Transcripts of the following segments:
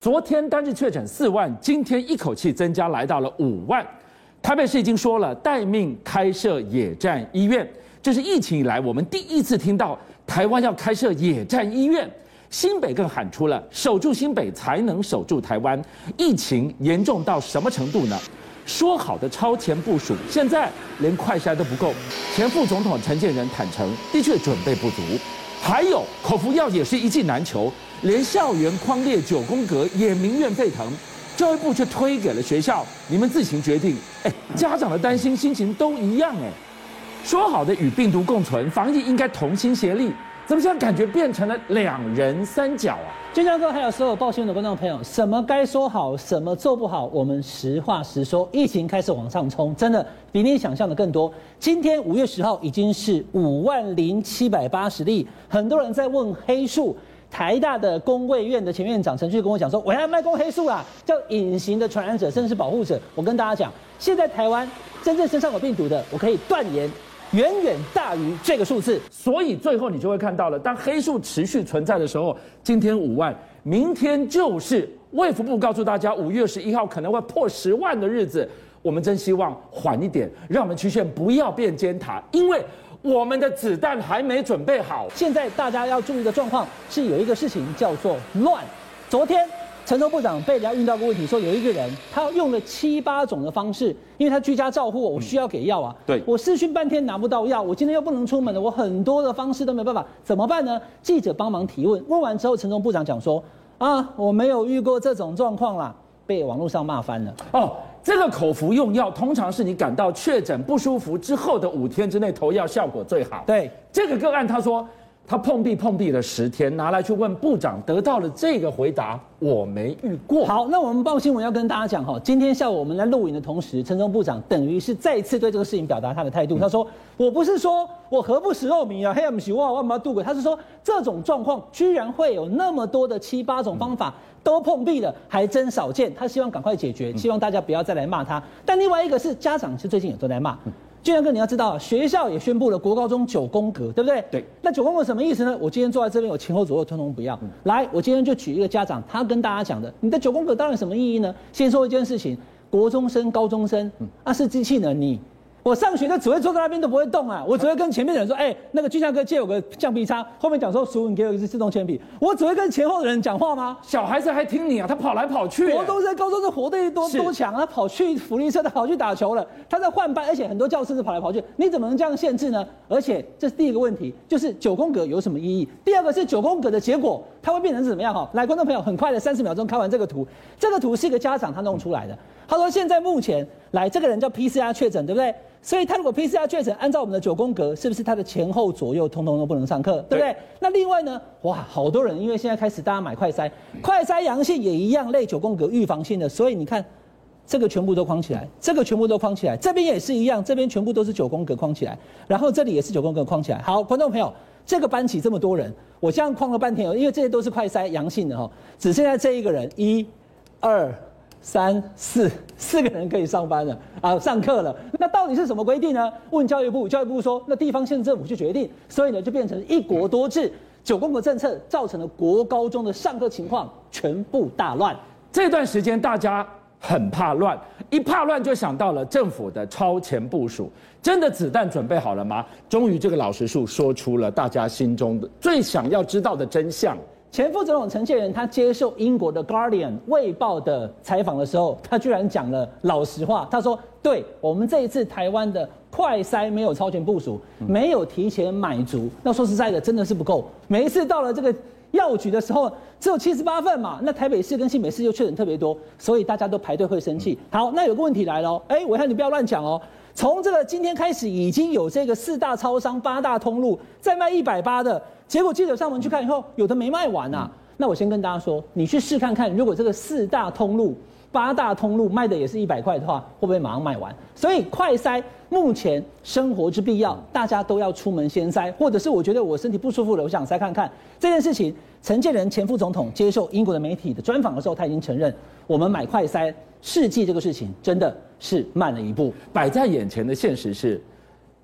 昨天单日确诊四万，今天一口气增加来到了五万。台北市已经说了待命开设野战医院，这是疫情以来我们第一次听到台湾要开设野战医院。新北更喊出了守住新北才能守住台湾。疫情严重到什么程度呢？说好的超前部署，现在连快筛都不够。前副总统陈建仁坦诚，的确准备不足。还有口服药也是一剂难求。连校园框列九宫格也民怨沸腾，教育部却推给了学校，你们自行决定。哎，家长的担心心情都一样哎。说好的与病毒共存，防疫应该同心协力，怎么现在感觉变成了两人三角啊？俊相哥还有所有报新闻的观众朋友，什么该说好，什么做不好，我们实话实说。疫情开始往上冲，真的比你想象的更多。今天五月十号已经是五万零七百八十例，很多人在问黑数。台大的公卫院的前院长陈旭跟我讲说，我要卖公黑数啊，叫隐形的传染者，甚至是保护者。我跟大家讲，现在台湾真正身上有病毒的，我可以断言，远远大于这个数字。所以最后你就会看到了，当黑数持续存在的时候，今天五万，明天就是卫福部告诉大家，五月十一号可能会破十万的日子。我们真希望缓一点，让我们曲线不要变尖塔，因为。我们的子弹还没准备好。现在大家要注意的状况是有一个事情叫做乱。昨天陈时中部长被人家问到个问题，说有一个人他用了七八种的方式，因为他居家照护，我需要给药啊。对，我试训半天拿不到药，我今天又不能出门了，我很多的方式都没办法，怎么办呢？记者帮忙提问，问完之后，陈时中部长讲说：啊，我没有遇过这种状况啦，被网络上骂翻了。哦。这个口服用药通常是你感到确诊不舒服之后的五天之内投药效果最好。对，这个个案，他说他碰壁碰壁了十天，拿来去问部长，得到了这个回答：我没遇过。好，那我们报新闻要跟大家讲哈，今天下午我们来录影的同时，陈时中部长等于是再一次对这个事情表达他的态度。他说：“我不是说我何不食肉糜啊，黑暗不洗哇，万马渡鬼。”他是说这种状况居然会有那么多的七八种方法。都碰壁了，还真少见。他希望赶快解决，希望大家不要再来骂他。但另外一个是家长，是最近也都在骂。俊阳哥，你要知道，学校也宣布了国高中九宫格，对不对？对。那九宫格什么意思呢？我今天坐在这边，我前后左右通通不要。来，我今天就举一个家长，他跟大家讲的，你的九宫格当然什么意义呢？先说一件事情，国中生、高中生，啊，是机器人，你。我上学就只会坐在那边都不会动啊！我只会跟前面的人说：“哎、欸，那个俊相哥借我个橡皮擦。”后面讲说：“叔，你给我一支自动铅笔。”我只会跟前后的人讲话吗？小孩子还听你啊？他跑来跑去。国中生、高中生活得多多强啊！他跑去福利社，他跑去打球了。他在换班，而且很多教室是跑来跑去。你怎么能这样限制呢？而且这是第一个问题，就是九宫格有什么意义？第二个是九宫格的结果，它会变成是怎么样？哈，来，观众朋友，很快的三十秒钟看完这个图。这个图是一个家长他弄出来的。他说：“现在目前来这个人叫 PCR 确诊，对不对？所以他如果 PCR 确诊，按照我们的九宫格，是不是他的前后左右通通都不能上课，对不对？对。那另外呢？哇，好多人因为现在开始大家买快筛，快筛阳性也一样类九宫格预防性的，所以你看这个全部都框起来，这个全部都框起来，这边也是一样，这边全部都是九宫格框起来，然后这里也是九宫格框起来。好，观众朋友，这个班级这么多人，我这样框了半天，因为这些都是快筛阳性的哈，只剩下这一个人，一、二。三四四个人可以上班了啊，上课了。那到底是什么规定呢？问教育部，教育部说，那地方县政府去决定。所以呢，就变成一国多制，九宫格政策造成了国高中的上课情况全部大乱。这段时间大家很怕乱，一怕乱就想到了政府的超前部署。真的子弹准备好了吗？终于，这个老实树说出了大家心中的最想要知道的真相。前副总统陈建仁他接受英国的《Guardian》卫报的采访的时候，他居然讲了老实话。他说：“对我们这一次台湾的快筛没有超前部署，没有提前买足。那说实在的，真的是不够。每一次到了这个药局的时候，只有七十八份嘛。那台北市跟新北市又确诊特别多，所以大家都排队会生气。好，那有个问题来了，哎，我看你不要乱讲哦。从这个今天开始，已经有这个四大超商、八大通路在卖一百八的。”结果记者上门去看以后，有的没卖完啊。那我先跟大家说，你去试看看，如果这个四大通路、八大通路卖的也是一百块的话，会不会马上卖完？所以快筛目前生活之必要，大家都要出门先筛，或者是我觉得我身体不舒服了，我想筛看看这件事情。陈建仁前副总统接受英国的媒体的专访的时候，他已经承认，我们买快筛试剂这个事情真的是慢了一步。摆在眼前的现实是，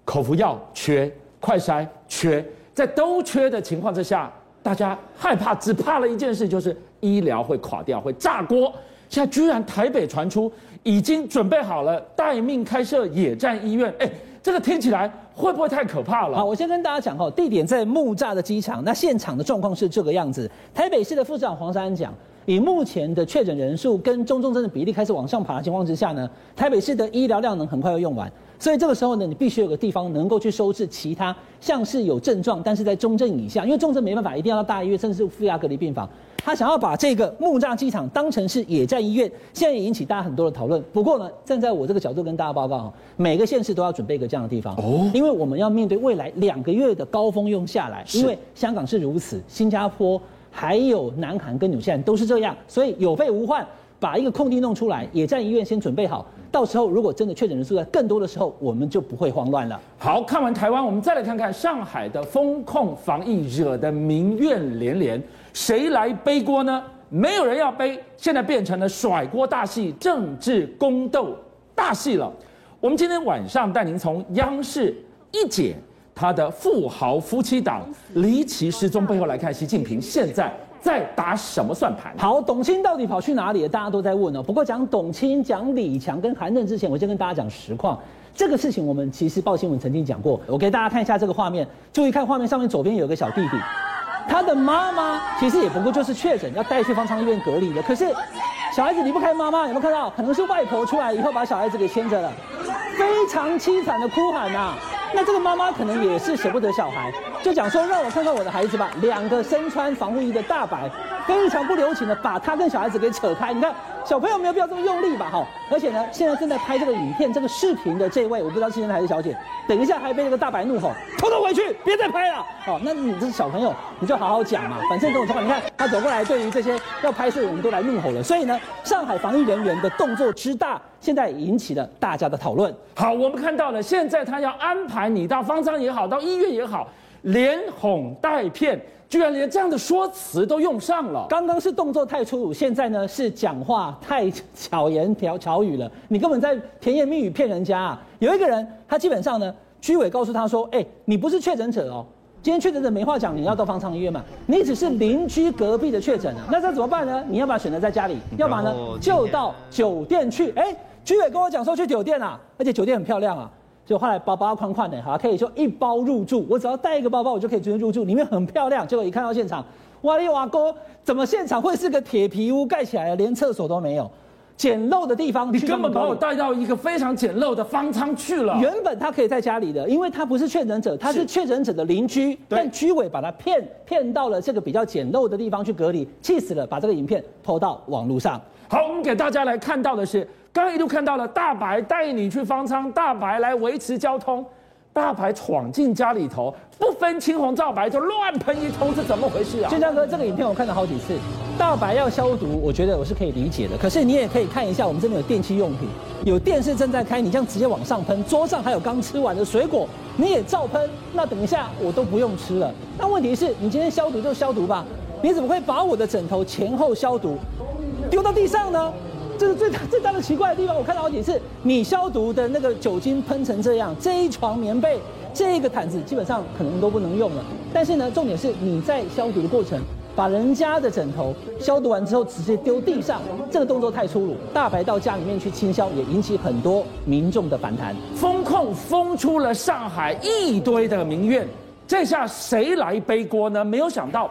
口服药缺，快筛缺。在都缺的情况之下，大家害怕，只怕了一件事，就是医疗会垮掉，会炸锅。现在居然台北传出已经准备好了待命开设野战医院，哎，这个听起来会不会太可怕了？好，我先跟大家讲哈，地点在木栅的机场，那现场的状况是这个样子。台北市的副市长黄珊珊讲，以目前的确诊人数跟中重症的比例开始往上爬的情况之下呢，台北市的医疗量能很快要用完。所以这个时候呢，你必须有个地方能够去收治其他像是有症状，但是在中症以下，因为重症没办法，一定要到大医院，甚至是负压隔离病房。他想要把这个木栅机场当成是野战医院，现在也引起大家很多的讨论。不过呢，站在我这个角度跟大家报告哈，每个县市都要准备一个这样的地方哦，因为我们要面对未来两个月的高峰用下来，因为香港是如此，新加坡还有南韩跟纽西兰都是这样，所以有备无患。把一个空地弄出来，野战医院先准备好，到时候如果真的确诊人数在更多的时候，我们就不会慌乱了。好，看完台湾，我们再来看看上海的风控防疫惹得民怨连连，谁来背锅呢？没有人要背，现在变成了甩锅大戏、政治宫斗大戏了。我们今天晚上带您从央视一姐他的富豪夫妻档离奇失踪背后来看，习近平现在。在打什么算盘？好，董卿到底跑去哪里了？大家都在问哦。不过讲董卿、讲李强跟韩正之前，我先跟大家讲实况。这个事情我们其实报新闻曾经讲过。我给大家看一下这个画面，注意看画面上面左边有个小弟弟，他的妈妈其实也不过就是确诊要带去方舱医院隔离的。可是小孩子离不开妈妈，有没有看到？可能是外婆出来以后把小孩子给牵着了，非常凄惨的哭喊呐、那这个妈妈可能也是舍不得小孩，就讲说，让我看看我的孩子吧。两个身穿防护衣的大白，非常不留情的把他跟小孩子给扯开。你看小朋友没有必要这么用力吧？哈，而且呢，现在正在拍这个影片、这个视频的这位，我不知道是先生还是小姐，等一下还被那个大白怒吼，偷偷回去，别再拍了。好，那你这是小朋友，你就好好讲嘛。反正这种情况，你看他走过来，对于这些要拍摄的人都来怒吼了。所以呢，上海防疫人员的动作之大，现在引起了大家的讨论。好，我们看到了，现在他要安排。你到方舱也好，到医院也好，连哄带骗，居然连这样的说辞都用上了。刚刚是动作太粗鲁，现在呢是讲话太巧言巧巧语了。你根本在甜言蜜语骗人家啊！有一个人，他基本上呢，居委告诉他说：“哎，你不是确诊者哦，今天确诊者没话讲，你要到方舱医院嘛。你只是邻居隔壁的确诊啊，那这怎么办呢？你要不要选择在家里？要么呢就到酒店去。哎，居委跟我讲说去酒店啊，而且酒店很漂亮啊。”就后来包包框框的，好，可以说一包入住。我只要带一个包包，我就可以直接入住，里面很漂亮。结果一看到现场，哇哩哇哥，怎么现场会是个铁皮屋盖起来的，连厕所都没有，简陋的地方。你根本把我带到一个非常简陋的方舱去了。原本他可以在家里的，因为他不是确诊者，他是确诊者的邻居，但居委把他骗骗到了这个比较简陋的地方去隔离，气死了，把这个影片 PO 到网络上。好，我们给大家来看到的是。刚刚一度看到了大白带你去方舱，大白来维持交通，大白闯进家里头，不分青红皂白就乱喷一通，是怎么回事啊？建章哥，这个影片我看了好几次，大白要消毒，我觉得我是可以理解的。可是你也可以看一下，我们这边有电器用品，有电视正在开，你这样直接往上喷，桌上还有刚吃完的水果，你也照喷，那等一下我都不用吃了。那问题是，你今天消毒就消毒吧，你怎么会把我的枕头前后消毒，丢到地上呢？这是最大最大的奇怪的地方，我看到好几次，你消毒的那个酒精喷成这样，这一床棉被，这个毯子基本上可能都不能用了。但是呢，重点是你在消毒的过程，把人家的枕头消毒完之后直接丢地上，这个动作太粗鲁。大白到家里面去清消，也引起很多民众的反弹。封控封出了上海一堆的民怨，这下谁来背锅呢？没有想到，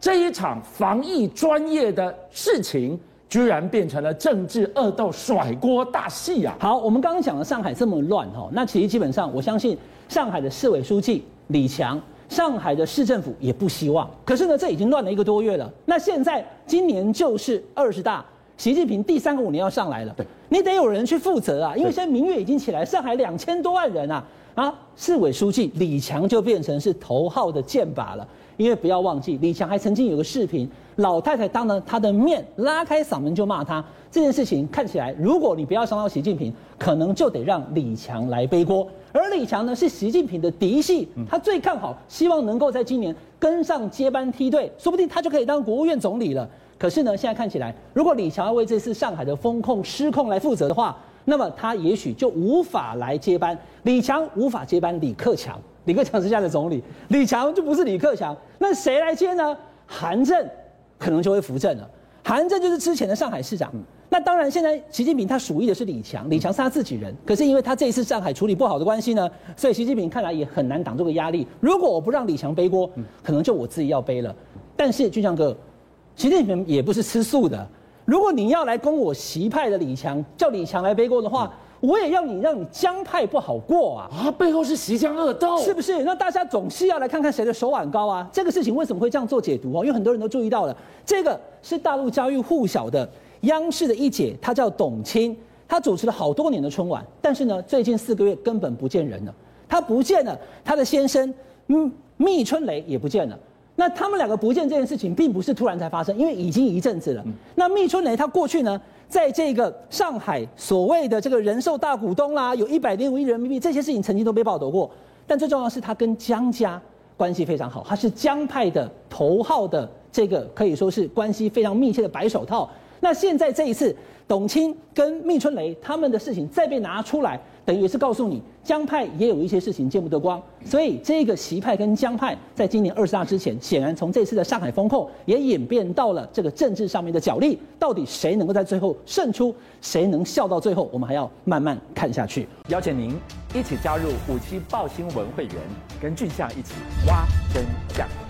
这一场防疫专业的事情。居然变成了政治恶斗甩锅大戏啊！好，我们刚刚讲了上海这么乱哈，那其实基本上我相信上海的市委书记李强，上海的市政府也不希望。可是呢，这已经乱了一个多月了。那现在今年就是二十大，习近平第三个五年要上来了，对，你得有人去负责啊，因为现在民怨已经起来，上海两千多万人啊，啊，市委书记李强就变成是头号的箭靶了。因为不要忘记，李强还曾经有个视频，老太太当着他的面拉开嗓门就骂他。这件事情看起来，如果你不要伤到习近平，可能就得让李强来背锅。而李强呢，是习近平的嫡系，他最看好，希望能够在今年跟上接班梯队，说不定他就可以当国务院总理了。可是呢，现在看起来，如果李强要为这次上海的风控失控来负责的话，那么他也许就无法来接班。李强无法接班李克强。李克强是现在的总理，李强就不是李克强，那谁来接呢？韩正可能就会扶正了。韩正就是之前的上海市长。那当然，现在习近平他属意的是李强，李强是他自己人。可是因为他这一次上海处理不好的关系呢，所以习近平看来也很难挡这个压力。如果我不让李强背锅，可能就我自己要背了。但是俊强哥，习近平也不是吃素的。如果你要来攻我习派的李强，叫李强来背锅的话，我也要你让你江派不好过啊！啊，背后是习江恶斗，是不是？那大家总是要来看看谁的手腕高啊！这个事情为什么会这样做解读哦？因为很多人都注意到了，这个是大陆家喻户晓的。央视的一姐，她叫董卿，她主持了好多年的春晚，但是呢，最近四个月根本不见人了。她不见了，她的先生，嗯，密春雷也不见了。那他们两个不见这件事情，并不是突然才发生，因为已经一阵子了。那密春雷他过去呢，在这个上海所谓的这个人寿大股东啦，有一百零五亿人民币，这些事情曾经都被报道过。但最重要的是，他跟江家关系非常好，他是江派的头号的这个可以说是关系非常密切的白手套。那现在这一次，董卿跟密春雷他们的事情再被拿出来，等于是告诉你，江派也有一些事情见不得光。所以这个习派跟江派，在今年二十大之前，显然从这次的上海封控也演变到了这个政治上面的角力，到底谁能够在最后胜出，谁能笑到最后，我们还要慢慢看下去。邀请您一起加入五七报新闻会员，跟俊相一起挖真相。